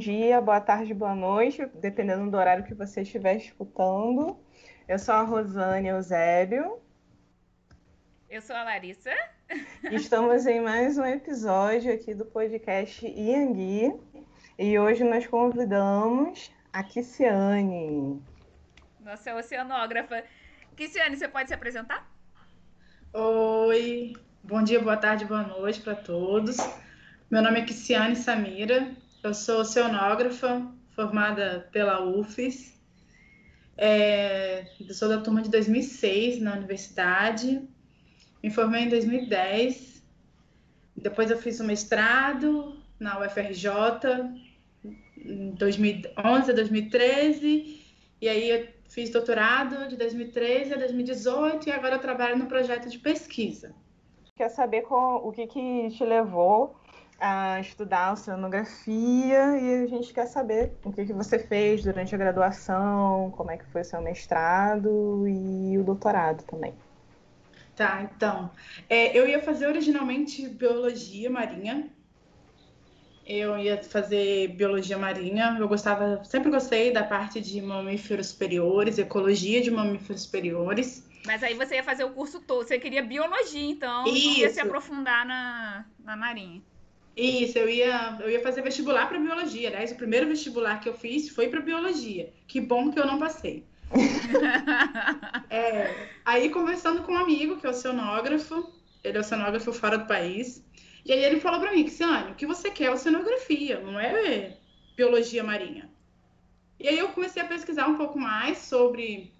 dia, boa tarde, boa noite, dependendo do horário que você estiver escutando. Eu sou a Rosane Eusébio. Eu sou a Larissa. Estamos em mais um episódio aqui do podcast Iangui. E hoje nós convidamos a Kiciane. Nossa oceanógrafa. Kiciane, você pode se apresentar? Oi, bom dia, boa tarde, boa noite para todos. Meu nome é Kiciane Samira, eu sou oceanógrafa, formada pela UFES. É, sou da turma de 2006 na universidade, me formei em 2010. Depois eu fiz um mestrado na UFRJ em 2011 a 2013, e aí eu fiz doutorado de 2013 a 2018 e agora eu trabalho no projeto de pesquisa. Quer saber o que, que te levou a estudar oceanografia e a gente quer saber o que, que você fez durante a graduação, como é que foi o seu mestrado e o doutorado também. Tá, então. É, eu ia fazer originalmente biologia marinha. Eu ia fazer biologia marinha. Eu gostava, sempre gostei da parte de mamíferos superiores, ecologia de mamíferos superiores. Mas aí você ia fazer o curso todo. Você queria biologia, então, Isso. ia se aprofundar na, na marinha. Isso, eu ia, eu ia fazer vestibular para biologia. Aliás, o primeiro vestibular que eu fiz foi para biologia. Que bom que eu não passei. é, aí, conversando com um amigo, que é oceanógrafo, ele é oceanógrafo fora do país, e aí ele falou para mim, Cristiane, o que você quer é oceanografia, não é biologia marinha. E aí eu comecei a pesquisar um pouco mais sobre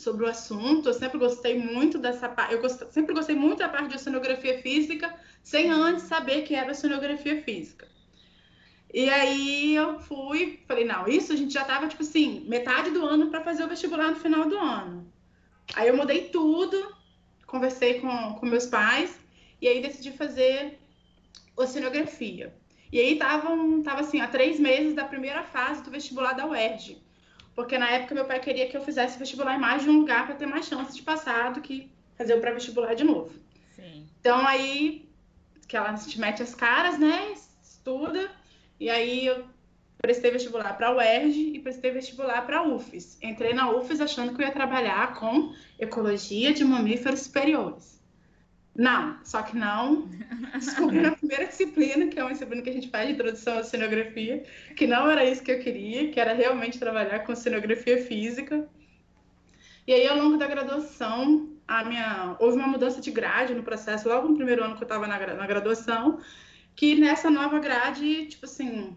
sobre o assunto. Eu sempre gostei muito dessa parte. Eu gost... sempre gostei muito da parte de oceanografia física, sem antes saber que era oceanografia física. E aí eu fui, falei, não, isso a gente já tava, tipo assim, metade do ano para fazer o vestibular no final do ano. Aí eu mudei tudo, conversei com, com meus pais, e aí decidi fazer oceanografia. E aí estavam, tava assim, há três meses da primeira fase do vestibular da UERJ porque na época meu pai queria que eu fizesse vestibular em mais de um lugar para ter mais chances de passar do que fazer o pré-vestibular de novo. Sim. Então aí que ela te mete as caras, né? Estuda. E aí eu prestei vestibular para a UERJ e prestei vestibular para a UFES. Entrei na UFES achando que eu ia trabalhar com ecologia de mamíferos superiores. Não, só que não. Descobri na primeira disciplina, que é uma disciplina que a gente faz de introdução à cenografia, que não era isso que eu queria, que era realmente trabalhar com cenografia física. E aí, ao longo da graduação, a minha houve uma mudança de grade no processo, logo no primeiro ano que eu estava na, na graduação, que nessa nova grade, tipo assim,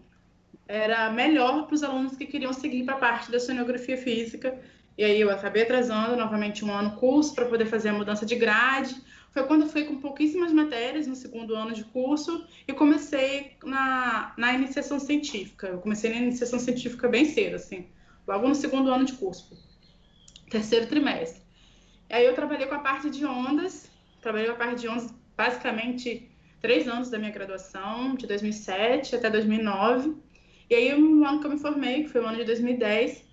era melhor para os alunos que queriam seguir para a parte da cenografia física. E aí eu acabei atrasando novamente um ano curso para poder fazer a mudança de grade foi quando eu fui com pouquíssimas matérias no segundo ano de curso e comecei na, na iniciação científica. Eu comecei na iniciação científica bem cedo, assim, logo no segundo ano de curso, terceiro trimestre. Aí eu trabalhei com a parte de ondas, trabalhei com a parte de ondas basicamente três anos da minha graduação, de 2007 até 2009. E aí, no ano que eu me formei, que foi o ano de 2010,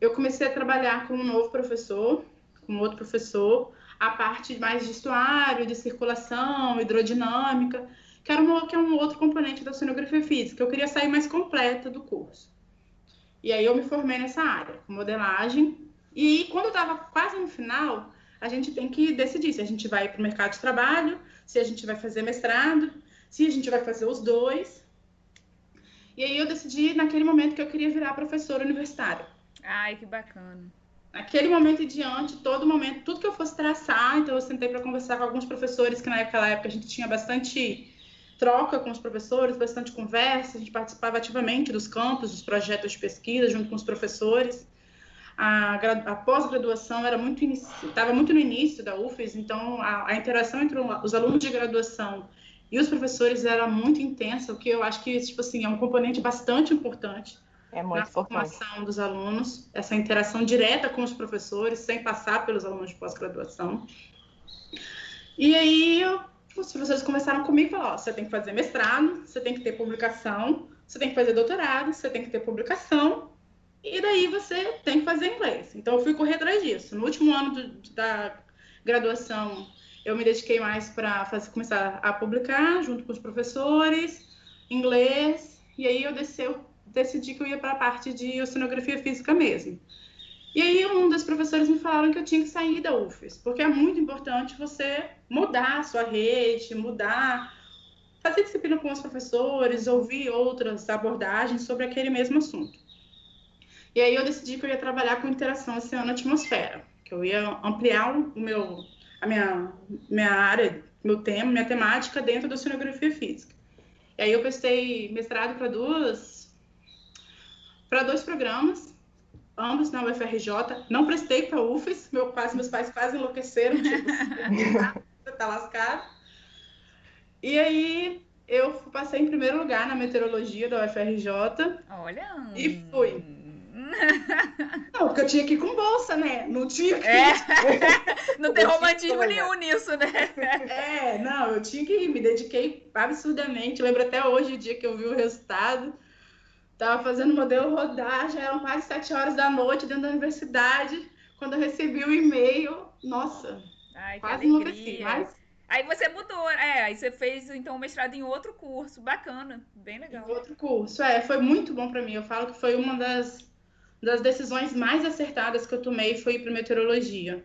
eu comecei a trabalhar com um novo professor, com outro professor, a parte mais de estuário, de circulação, hidrodinâmica, que, era uma, que é um outro componente da oceanografia física. Eu queria sair mais completa do curso. E aí eu me formei nessa área, modelagem. E quando eu estava quase no final, a gente tem que decidir se a gente vai para o mercado de trabalho, se a gente vai fazer mestrado, se a gente vai fazer os dois. E aí eu decidi naquele momento que eu queria virar professora universitária. Ai, que bacana aquele momento em diante, todo momento, tudo que eu fosse traçar, então eu sentei para conversar com alguns professores, que naquela época a gente tinha bastante troca com os professores, bastante conversa, a gente participava ativamente dos campos, dos projetos de pesquisa junto com os professores. A, a pós-graduação era muito estava muito no início da UFES, então a, a interação entre os alunos de graduação e os professores era muito intensa, o que eu acho que tipo assim é um componente bastante importante é muito na importante. formação dos alunos, essa interação direta com os professores, sem passar pelos alunos de pós-graduação. E aí, os professores começaram comigo e falaram: ó, você tem que fazer mestrado, você tem que ter publicação, você tem que fazer doutorado, você tem que ter publicação, e daí você tem que fazer inglês. Então, eu fui correr atrás disso. No último ano do, da graduação, eu me dediquei mais para começar a publicar junto com os professores inglês, e aí eu, desci, eu decidi que eu ia para a parte de oceanografia física mesmo. E aí um dos professores me falaram que eu tinha que sair da UFES, porque é muito importante você mudar a sua rede, mudar, fazer disciplina com os professores, ouvir outras abordagens sobre aquele mesmo assunto. E aí eu decidi que eu ia trabalhar com interação oceano-atmosfera, que eu ia ampliar o meu, a minha, minha área, meu tema, minha temática dentro da oceanografia física. E aí eu prestei mestrado para duas, para dois programas, ambos na UFRJ. Não prestei para a UFES, meu, quase, meus pais quase enlouqueceram, tipo, você tá lascado. E aí eu passei em primeiro lugar na meteorologia da UFRJ. Olha! E fui. Não, porque eu tinha que ir com bolsa, né? Não tinha que é. Não tem romantismo nenhum nisso, né? É, não, eu tinha que ir, me dediquei absurdamente. lembro até hoje o dia que eu vi o resultado. Tava fazendo modelo rodar, já eram quase sete horas da noite dentro da universidade. Quando eu recebi o e-mail, nossa, Ai, quase enlouqueci. Mas Aí você mudou, é, aí você fez então o mestrado em outro curso, bacana, bem legal. Em outro curso, é, foi muito bom para mim. Eu falo que foi uma das, das decisões mais acertadas que eu tomei foi para meteorologia.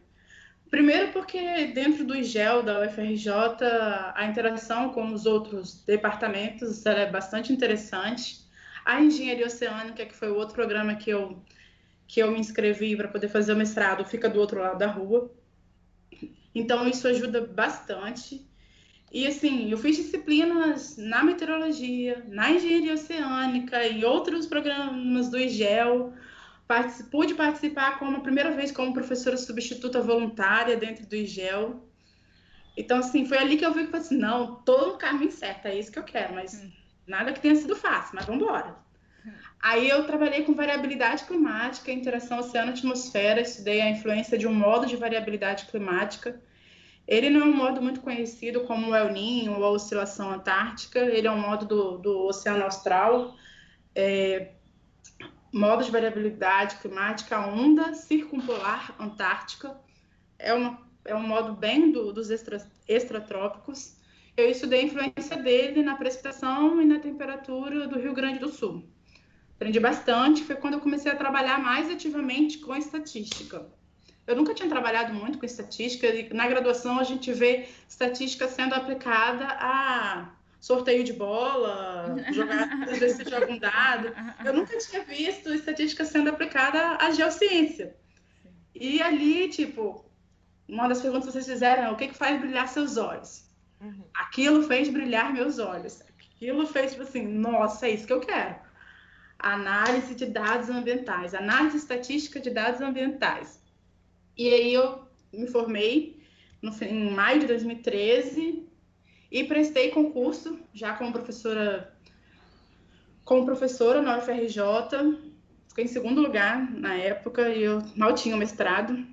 Primeiro porque dentro do IGEL da UFRJ, a interação com os outros departamentos é bastante interessante. A engenharia oceânica, que foi o outro programa que eu, que eu me inscrevi para poder fazer o mestrado, fica do outro lado da rua. Então, isso ajuda bastante. E, assim, eu fiz disciplinas na meteorologia, na engenharia oceânica, em outros programas do IGEL. Particip... Pude participar como a primeira vez como professora substituta voluntária dentro do IGEL. Então, assim, foi ali que eu vi que eu falei assim, não, tô no caminho certo, é isso que eu quero, mas hum. Nada que tenha sido fácil, mas vamos embora. Aí eu trabalhei com variabilidade climática, interação oceano-atmosfera, estudei a influência de um modo de variabilidade climática. Ele não é um modo muito conhecido como o El Niño ou a oscilação antártica, ele é um modo do, do Oceano Austral. É, modo de variabilidade climática, onda circumpolar antártica, é, uma, é um modo bem do, dos extra, extratrópicos eu estudei a influência dele na precipitação e na temperatura do Rio Grande do Sul. Aprendi bastante, foi quando eu comecei a trabalhar mais ativamente com estatística. Eu nunca tinha trabalhado muito com estatística, e na graduação a gente vê estatística sendo aplicada a sorteio de bola, jogar, às vezes você joga um dado. Eu nunca tinha visto estatística sendo aplicada à geociência. E ali, tipo, uma das perguntas que vocês fizeram é o que, que faz brilhar seus olhos? Uhum. Aquilo fez brilhar meus olhos. Aquilo fez, tipo assim, nossa, é isso que eu quero. Análise de dados ambientais, análise estatística de dados ambientais. E aí eu me formei no, em maio de 2013 e prestei concurso já como professora como professora na UFRJ. Fiquei em segundo lugar na época e eu mal tinha mestrado,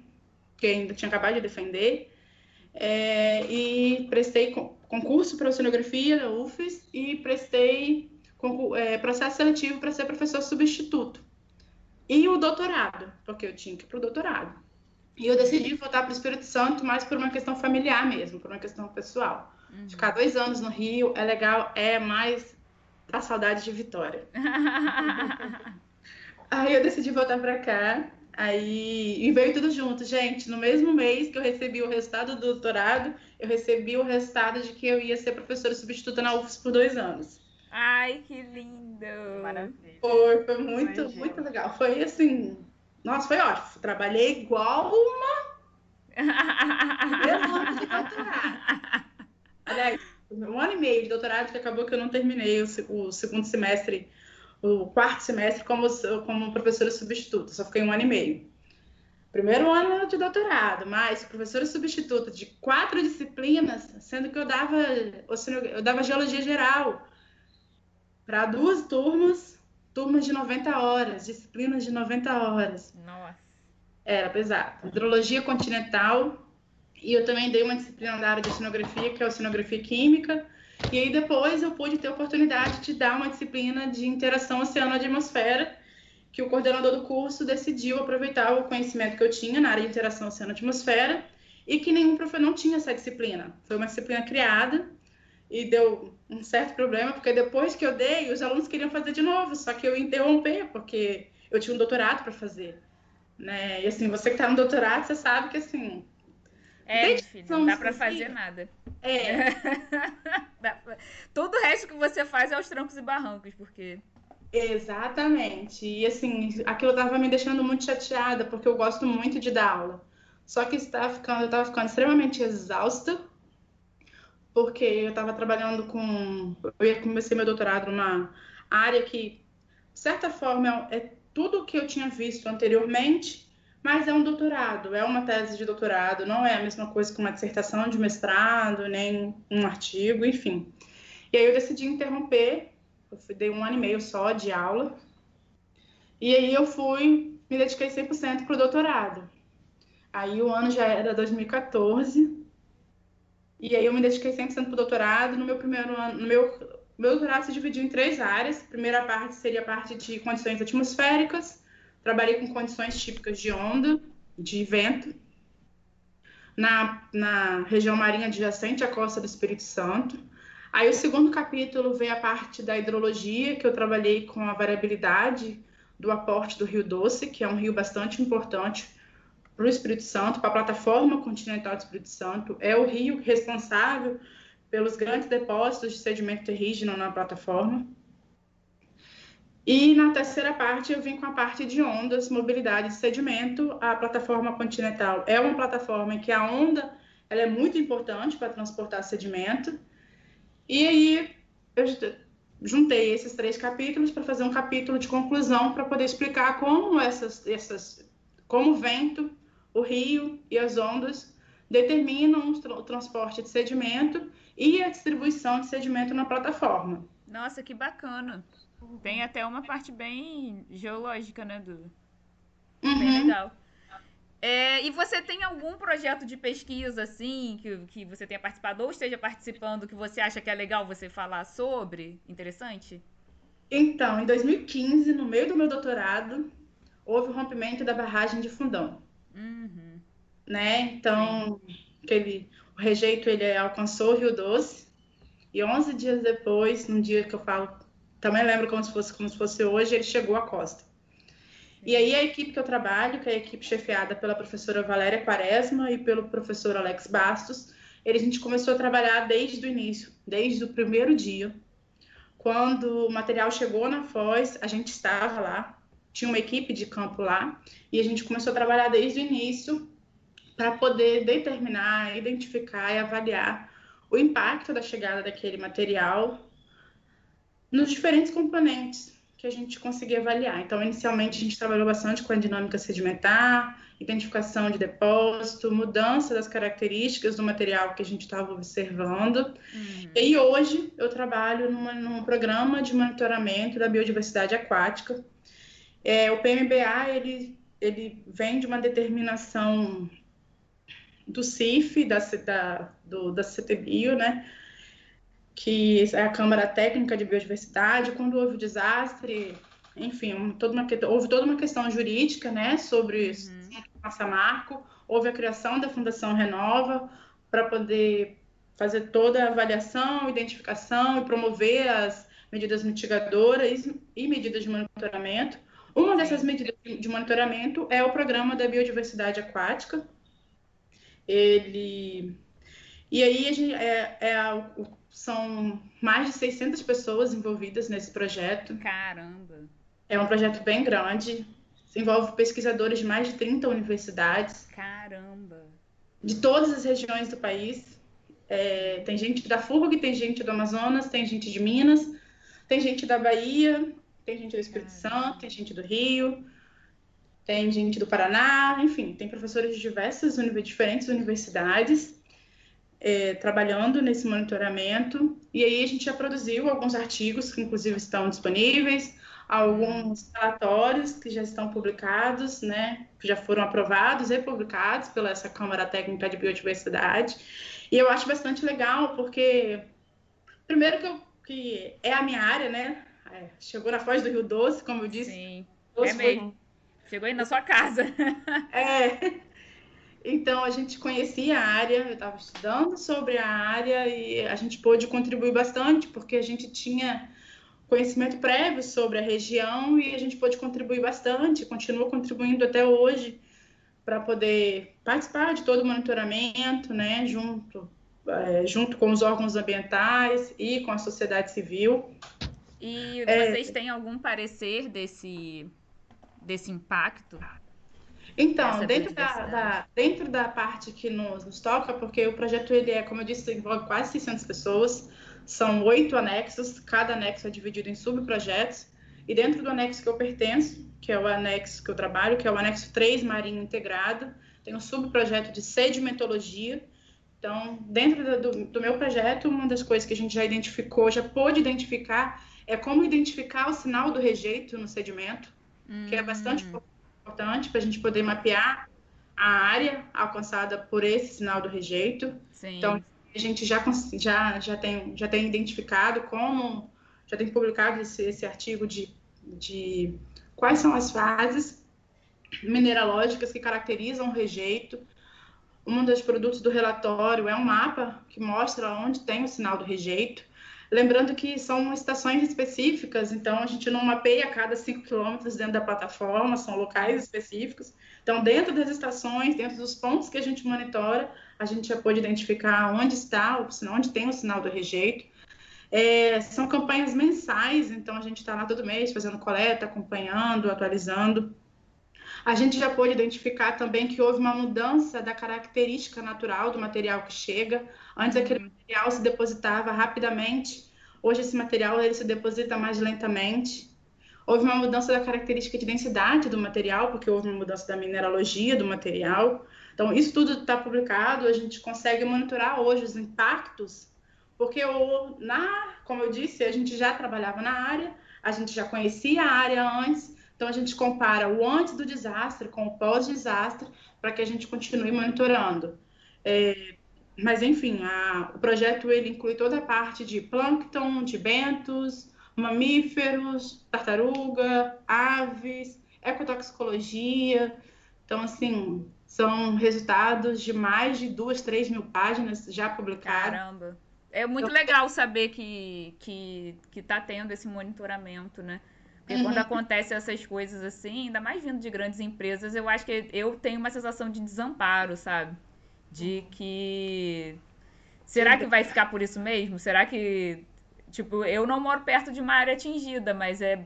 que ainda tinha acabado de defender é, e prestei concurso para oceanografia da UFES e prestei é, processo seletivo para ser professor substituto. E o doutorado, porque eu tinha que ir para o doutorado. E eu decidi voltar para o Espírito Santo mais por uma questão familiar mesmo, por uma questão pessoal. Uhum. Ficar dois anos no Rio é legal, é mais a saudade de Vitória. Aí eu decidi voltar para cá Aí, e veio tudo junto, gente. No mesmo mês que eu recebi o resultado do doutorado, eu recebi o resultado de que eu ia ser professora substituta na UFS por dois anos. Ai, que lindo! Maravilha. Foi, foi muito, Imagina. muito legal. Foi assim, nossa, foi ótimo. Trabalhei igual uma. ano de doutorado. Aliás, um ano e meio de doutorado que acabou que eu não terminei o, o segundo semestre o quarto semestre como, como professora substituta, só fiquei um ano e meio. Primeiro ano de doutorado, mas professora substituta de quatro disciplinas, sendo que eu dava, eu dava geologia geral para duas turmas, turmas de 90 horas, disciplinas de 90 horas. Nossa. Era pesado. Hidrologia continental, e eu também dei uma disciplina da área de oceanografia, que é oceanografia química, e aí depois eu pude ter a oportunidade de dar uma disciplina de interação oceano-atmosfera, que o coordenador do curso decidiu aproveitar o conhecimento que eu tinha na área de interação oceano-atmosfera e que nenhum professor não tinha essa disciplina. Foi uma disciplina criada e deu um certo problema, porque depois que eu dei, os alunos queriam fazer de novo, só que eu interrompi, porque eu tinha um doutorado para fazer. Né? E assim, você que está no doutorado, você sabe que assim. É, filho, não dá para fazer nada. É. Todo o resto que você faz é aos trancos e barrancos, porque. Exatamente. E assim, aquilo estava me deixando muito chateada, porque eu gosto muito de dar aula. Só que estava ficando, eu estava ficando extremamente exausta, porque eu estava trabalhando com. Eu ia começar meu doutorado numa área que, de certa forma, é tudo o que eu tinha visto anteriormente, mas é um doutorado, é uma tese de doutorado, não é a mesma coisa que uma dissertação de mestrado, nem um artigo, enfim. E aí eu decidi interromper, eu fui, dei um ano e meio só de aula, e aí eu fui, me dediquei 100% para o doutorado. Aí o ano já era 2014, e aí eu me dediquei 100% para o doutorado. No meu primeiro ano, no meu, meu doutorado se dividiu em três áreas. A primeira parte seria a parte de condições atmosféricas. Trabalhei com condições típicas de onda, de vento, na, na região marinha adjacente à costa do Espírito Santo. Aí o segundo capítulo veio a parte da hidrologia, que eu trabalhei com a variabilidade do aporte do Rio Doce, que é um rio bastante importante para o Espírito Santo, para a plataforma continental do Espírito Santo. É o rio responsável pelos grandes depósitos de sedimento terrígeno na plataforma. E na terceira parte eu vim com a parte de ondas, mobilidade de sedimento. A plataforma continental é uma plataforma em que a onda ela é muito importante para transportar sedimento. E aí eu juntei esses três capítulos para fazer um capítulo de conclusão para poder explicar como essas, essas como o vento o rio e as ondas determinam o transporte de sedimento e a distribuição de sedimento na plataforma. Nossa, que bacana. Tem até uma parte bem geológica, né, Duda? Uhum. Bem legal. É, e você tem algum projeto de pesquisa, assim, que, que você tenha participado ou esteja participando, que você acha que é legal você falar sobre? Interessante? Então, em 2015, no meio do meu doutorado, houve o rompimento da barragem de Fundão. Uhum. Né? Então, aquele, o rejeito ele alcançou o Rio Doce e 11 dias depois, num dia que eu falo, também lembro como se fosse como se fosse hoje, ele chegou à costa. E aí a equipe que eu trabalho, que é a equipe chefiada pela professora Valéria Quaresma e pelo professor Alex Bastos, ele, a gente começou a trabalhar desde o início, desde o primeiro dia. Quando o material chegou na Foz, a gente estava lá, tinha uma equipe de campo lá e a gente começou a trabalhar desde o início para poder determinar, identificar e avaliar o impacto da chegada daquele material nos diferentes componentes que a gente conseguia avaliar. Então, inicialmente, a gente trabalhou bastante com a dinâmica sedimentar, identificação de depósito, mudança das características do material que a gente estava observando. Uhum. E hoje eu trabalho numa, num programa de monitoramento da biodiversidade aquática, é, o PMBA ele, ele vem de uma determinação do CIF, da, da, do, da CTBio, né? Que é a Câmara Técnica de Biodiversidade, quando houve o desastre, enfim, toda uma, houve toda uma questão jurídica né, sobre uhum. Massa Marco, houve a criação da Fundação Renova para poder fazer toda a avaliação, identificação e promover as medidas mitigadoras e medidas de monitoramento. Uma dessas medidas de monitoramento é o programa da biodiversidade aquática. Ele e aí gente, é, é, são mais de 600 pessoas envolvidas nesse projeto. Caramba! É um projeto bem grande. Envolve pesquisadores de mais de 30 universidades. Caramba! De todas as regiões do país. É, tem gente da FURG, tem gente do Amazonas, tem gente de Minas, tem gente da Bahia, tem gente do Espírito Santo, tem gente do Rio, tem gente do Paraná, enfim, tem professores de diversas diferentes universidades é, trabalhando nesse monitoramento. E aí a gente já produziu alguns artigos que, inclusive, estão disponíveis, alguns relatórios que já estão publicados, né, que já foram aprovados e publicados pela essa Câmara Técnica de Biodiversidade. E eu acho bastante legal, porque, primeiro que, eu, que é a minha área, né, é, chegou na Foz do Rio Doce, como eu disse. Sim, Doce é mesmo. Foi... Chegou aí na sua casa. é. Então a gente conhecia a área, eu estava estudando sobre a área e a gente pôde contribuir bastante, porque a gente tinha conhecimento prévio sobre a região e a gente pôde contribuir bastante, continua contribuindo até hoje para poder participar de todo o monitoramento, né, junto, é, junto com os órgãos ambientais e com a sociedade civil. E é. vocês é, têm algum parecer desse, desse impacto? Então, dentro da, da, dentro da parte que nos, nos, toca, porque o projeto, ele é, como eu disse, envolve quase 600 pessoas, são oito anexos, cada anexo é dividido em subprojetos, e dentro do anexo que eu pertenço, que é o anexo que eu trabalho, que é o anexo 3 Marinho Integrado, tem um subprojeto de sedimentologia. Então, dentro do, do meu projeto, uma das coisas que a gente já identificou, já pôde identificar, é como identificar o sinal do rejeito no sedimento, que é bastante hum. Importante para a gente poder mapear a área alcançada por esse sinal do rejeito. Sim. Então, a gente já, já, já, tem, já tem identificado como, já tem publicado esse, esse artigo de, de quais são as fases mineralógicas que caracterizam o rejeito. Um dos produtos do relatório é um mapa que mostra onde tem o sinal do rejeito. Lembrando que são estações específicas, então a gente não mapeia cada 5 quilômetros dentro da plataforma, são locais específicos. Então, dentro das estações, dentro dos pontos que a gente monitora, a gente já pode identificar onde está, onde tem o sinal do rejeito. É, são campanhas mensais, então a gente está lá todo mês fazendo coleta, acompanhando, atualizando. A gente já pôde identificar também que houve uma mudança da característica natural do material que chega. Antes aquele uhum. material se depositava rapidamente, hoje esse material ele se deposita mais lentamente. Houve uma mudança da característica de densidade do material, porque houve uma mudança da mineralogia do material. Então, isso tudo está publicado, a gente consegue monitorar hoje os impactos, porque o, na, como eu disse, a gente já trabalhava na área, a gente já conhecia a área antes, então a gente compara o antes do desastre com o pós-desastre para que a gente continue monitorando. É, mas enfim, a, o projeto ele inclui toda a parte de plâncton, de bentos, mamíferos, tartaruga, aves, ecotoxicologia. Então, assim, são resultados de mais de duas, três mil páginas já publicadas. Caramba! É muito então, legal saber que, que, que tá tendo esse monitoramento, né? Porque uhum. quando acontecem essas coisas assim, ainda mais vindo de grandes empresas, eu acho que eu tenho uma sensação de desamparo, sabe? De que. Será que vai ficar por isso mesmo? Será que. Tipo, eu não moro perto de uma área atingida, mas é.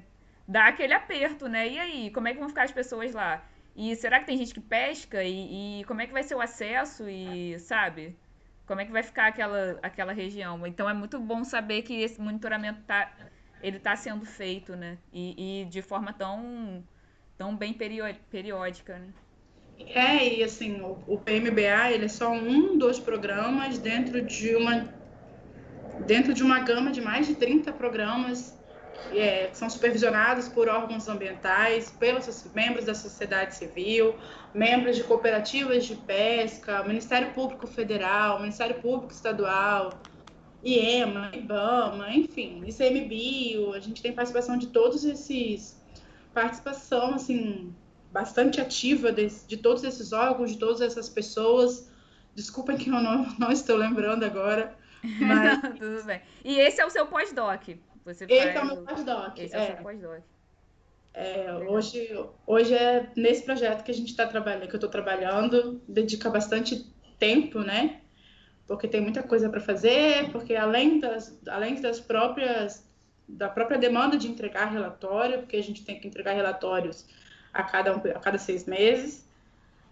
dá aquele aperto, né? E aí, como é que vão ficar as pessoas lá? E será que tem gente que pesca? E, e, como é que vai ser o acesso? E, sabe? Como é que vai ficar aquela, aquela região? Então é muito bom saber que esse monitoramento tá, ele tá sendo feito, né? E, e de forma tão, tão bem periódica, né? É, e assim, o, o PMBA ele é só um dos programas dentro de uma dentro de uma gama de mais de 30 programas é, são supervisionados por órgãos ambientais, pelos membros da sociedade civil, membros de cooperativas de pesca, Ministério Público Federal, Ministério Público Estadual, IEMA, IBAMA, enfim, ICMBio, a gente tem participação de todos esses, participação, assim, bastante ativa de, de todos esses órgãos, de todas essas pessoas, desculpem que eu não, não estou lembrando agora, mas... Tudo bem. E esse é o seu pós-doc? Você Esse é o meu pós-doc. Esse é, é o seu pós-doc. É, hoje, hoje é nesse projeto que a gente está trabalhando, que eu estou trabalhando, dedica bastante tempo, né? Porque tem muita coisa para fazer, porque além das, além das próprias da própria demanda de entregar relatório, porque a gente tem que entregar relatórios a cada, a cada seis meses,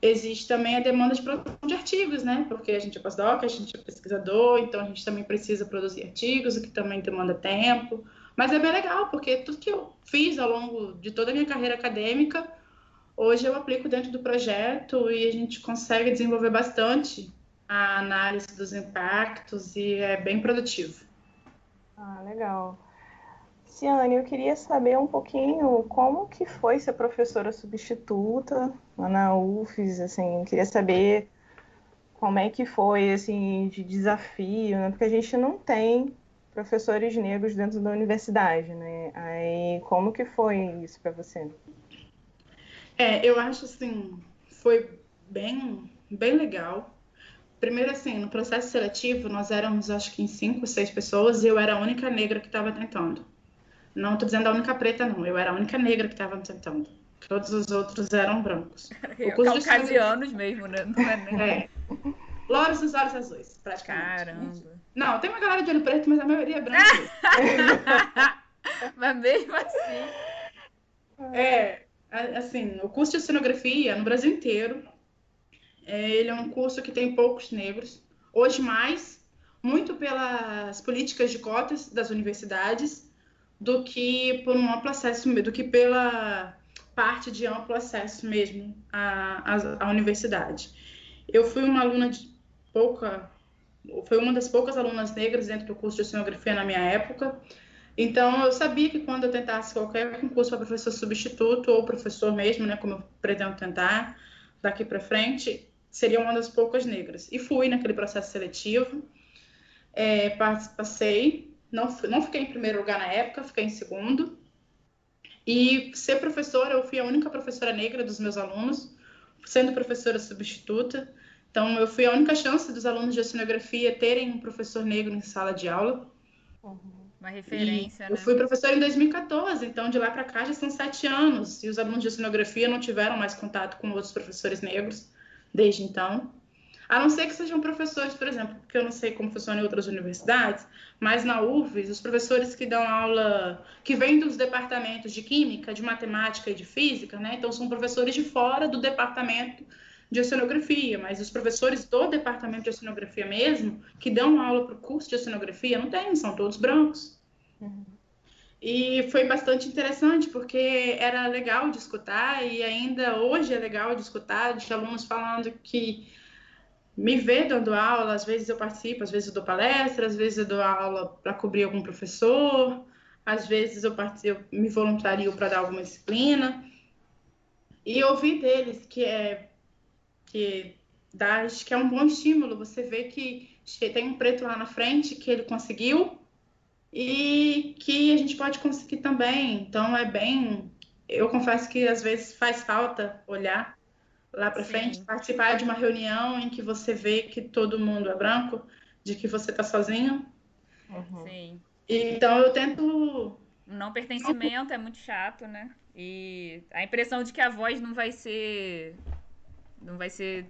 existe também a demanda de produção de artigos, né? Porque a gente é pós-doc, a gente é pesquisador, então a gente também precisa produzir artigos, o que também demanda tempo. Mas é bem legal, porque tudo que eu fiz ao longo de toda a minha carreira acadêmica, hoje eu aplico dentro do projeto e a gente consegue desenvolver bastante a análise dos impactos e é bem produtivo. Ah, legal. Ciane, eu queria saber um pouquinho como que foi ser professora substituta lá na UFES, assim, queria saber como é que foi, assim, de desafio, né? Porque a gente não tem professores negros dentro da universidade, né? Aí, como que foi isso para você? É, eu acho, assim, foi bem, bem legal. Primeiro, assim, no processo seletivo, nós éramos, acho que, em cinco, seis pessoas, e eu era a única negra que estava tentando. Não estou dizendo a única preta, não. Eu era a única negra que estava tentando. Todos os outros eram brancos. Caucasianos mesmo, né? Não é nem... É. Louros dos olhos azuis, praticamente. Caramba. Não, tem uma galera de olho preto, mas a maioria é branca. mas mesmo assim. É, assim, o curso de oceanografia no Brasil inteiro, é, ele é um curso que tem poucos negros. Hoje mais, muito pelas políticas de cotas das universidades, do que por um amplo acesso, do que pela parte de amplo acesso mesmo à, à, à universidade. Eu fui uma aluna de pouca, foi uma das poucas alunas negras dentro do curso de oceanografia na minha época. Então, eu sabia que quando eu tentasse qualquer concurso para professor substituto ou professor mesmo, né, como eu pretendo tentar daqui para frente, seria uma das poucas negras. E fui naquele processo seletivo, é, passei, não, não fiquei em primeiro lugar na época, fiquei em segundo. E ser professora, eu fui a única professora negra dos meus alunos, sendo professora substituta. Então, eu fui a única chance dos alunos de oceanografia terem um professor negro em sala de aula. Uhum. Uma referência, e né? Eu fui professora em 2014, então de lá para cá já são sete anos. E os alunos de oceanografia não tiveram mais contato com outros professores negros desde então. A não ser que sejam professores, por exemplo, porque eu não sei como funciona em outras universidades, mas na UFES, os professores que dão aula, que vêm dos departamentos de Química, de Matemática e de Física, né? Então, são professores de fora do departamento de oceanografia, mas os professores do departamento de oceanografia mesmo, que dão aula para o curso de oceanografia, não tem, são todos brancos. Uhum. E foi bastante interessante, porque era legal de escutar, e ainda hoje é legal de escutar, de alunos falando que me vê dando aula, às vezes eu participo, às vezes eu dou palestra, às vezes eu dou aula para cobrir algum professor, às vezes eu, participo, eu me voluntario para dar alguma disciplina. E ouvir deles que é que dá, que é um bom estímulo. Você vê que tem um preto lá na frente que ele conseguiu e que a gente pode conseguir também. Então é bem, eu confesso que às vezes faz falta olhar lá para frente, participar de uma reunião em que você vê que todo mundo é branco, de que você está sozinho. Uhum. Sim. Então eu tento. Não pertencimento é muito chato, né? E a impressão de que a voz não vai ser. Não vai ser.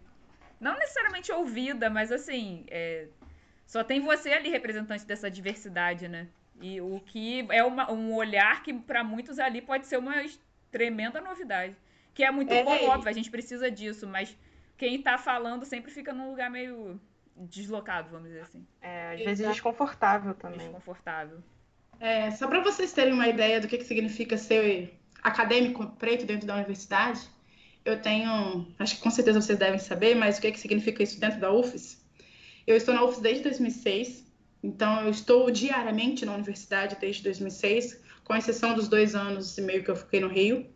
Não necessariamente ouvida, mas assim. É... Só tem você ali representante dessa diversidade, né? E o que é uma, um olhar que para muitos ali pode ser uma tremenda novidade. Que é muito é, bom, óbvio, a gente precisa disso, mas quem tá falando sempre fica num lugar meio deslocado, vamos dizer assim. É, às vezes desconfortável também. Desconfortável. É, só para vocês terem uma ideia do que, que significa ser acadêmico preto dentro da universidade, eu tenho, acho que com certeza vocês devem saber, mas o que, que significa isso dentro da UFES? Eu estou na UFES desde 2006, então eu estou diariamente na universidade desde 2006, com exceção dos dois anos e meio que eu fiquei no Rio.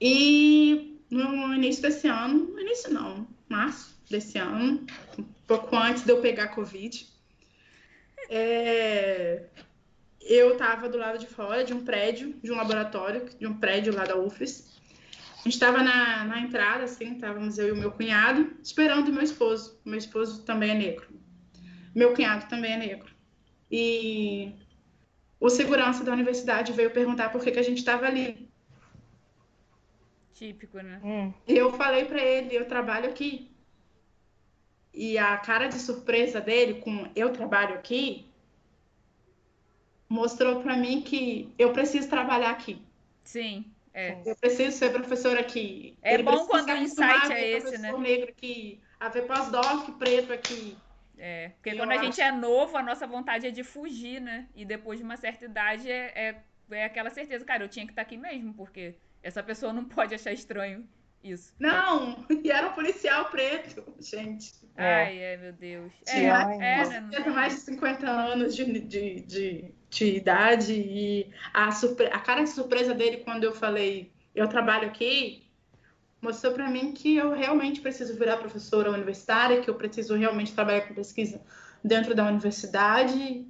E no início desse ano, no início não, março desse ano, pouco antes de eu pegar Covid, é, eu estava do lado de fora de um prédio, de um laboratório, de um prédio lá da UFES. A gente estava na, na entrada, assim, estávamos eu e o meu cunhado, esperando o meu esposo. O meu esposo também é negro. Meu cunhado também é negro. E o segurança da universidade veio perguntar por que, que a gente estava ali. Típico, né? Hum. Eu falei para ele, eu trabalho aqui. E a cara de surpresa dele com eu trabalho aqui mostrou para mim que eu preciso trabalhar aqui. Sim, é. Eu preciso ser professora aqui. É ele bom quando o insight é esse, né? negro aqui, a ver pós-doc preto aqui. É, porque e quando a acho... gente é novo, a nossa vontade é de fugir, né? E depois de uma certa idade é, é, é aquela certeza, cara, eu tinha que estar aqui mesmo, porque essa pessoa não pode achar estranho isso. Não, e era um policial preto, gente. Ai, é, meu Deus. É, é, é né? mais de 50 anos de, de, de idade e a, a cara de surpresa dele quando eu falei eu trabalho aqui mostrou para mim que eu realmente preciso virar professora universitária, que eu preciso realmente trabalhar com pesquisa dentro da universidade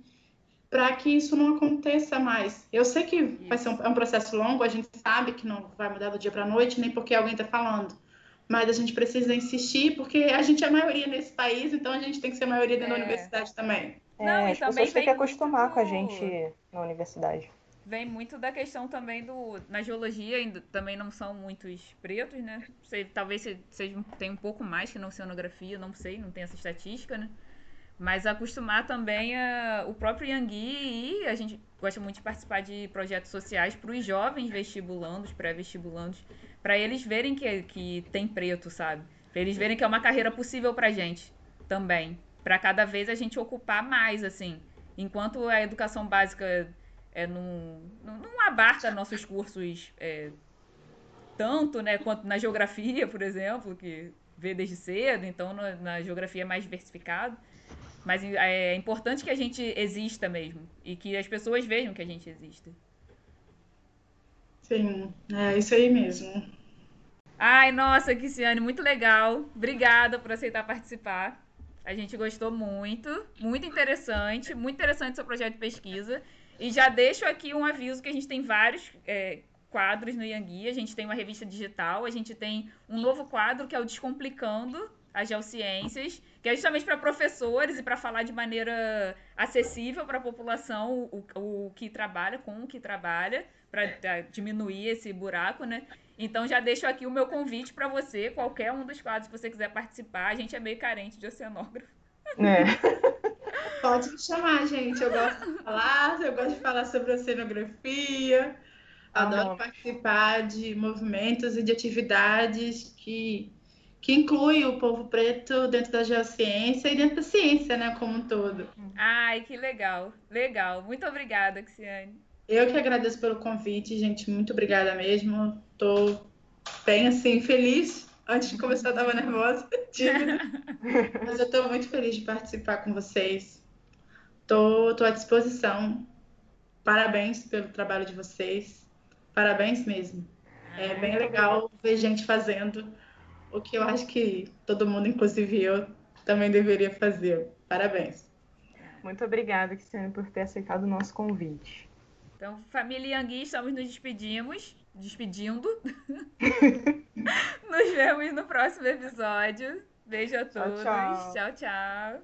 para que isso não aconteça mais. Eu sei que vai ser um, é um processo longo, a gente sabe que não vai mudar do dia para a noite, nem porque alguém está falando, mas a gente precisa insistir porque a gente é a maioria nesse país, então a gente tem que ser a maioria dentro é. da universidade também. É, Não, as pessoas têm que acostumar muito... com a gente na universidade. Vem muito da questão também do. Na geologia ainda também não são muitos pretos, né? Sei, talvez seja, tem um pouco mais que na oceanografia, não sei, não tem essa estatística, né? Mas acostumar também a, o próprio Yangui e a gente gosta muito de participar de projetos sociais para os jovens vestibulandos, pré-vestibulandos, para eles verem que, que tem preto, sabe? Para eles verem que é uma carreira possível para gente também. Para cada vez a gente ocupar mais, assim. Enquanto a educação básica é, não, não abarca nossos cursos é, tanto, né, quanto na geografia, por exemplo, que vê desde cedo, então na, na geografia é mais diversificado. Mas é importante que a gente exista mesmo e que as pessoas vejam que a gente existe. Sim, é isso aí mesmo. Ai, nossa, Kiciane, muito legal. Obrigada por aceitar participar. A gente gostou muito, muito interessante, muito interessante seu projeto de pesquisa. E já deixo aqui um aviso que a gente tem vários é, quadros no Yangui. A gente tem uma revista digital, a gente tem um novo quadro que é o Descomplicando as Geociências, que é justamente para professores e para falar de maneira acessível para a população o, o que trabalha, com o que trabalha, para diminuir esse buraco, né? Então já deixo aqui o meu convite para você, qualquer um dos quadros que você quiser participar. A gente é meio carente de oceanógrafo. É. Pode me chamar, gente. Eu gosto de falar, eu gosto de falar sobre oceanografia. Adoro participar de movimentos e de atividades que, que incluem o povo preto dentro da geociência e dentro da ciência, né, como um todo. Ai, que legal, legal. Muito obrigada, Xiane. Eu que agradeço pelo convite, gente. Muito obrigada mesmo. Tô bem, assim, feliz Antes de começar, eu tava nervosa, tímida. Mas eu tô muito feliz de participar com vocês. Tô, tô à disposição. Parabéns pelo trabalho de vocês. Parabéns mesmo. É bem legal ver gente fazendo o que eu acho que todo mundo, inclusive eu, também deveria fazer. Parabéns. Muito obrigada, Cristiane, por ter aceitado o nosso convite. Então, família Yangui, estamos nos despedimos despedindo. Nos vemos no próximo episódio. Beijo a todos. tchau. tchau. tchau. tchau.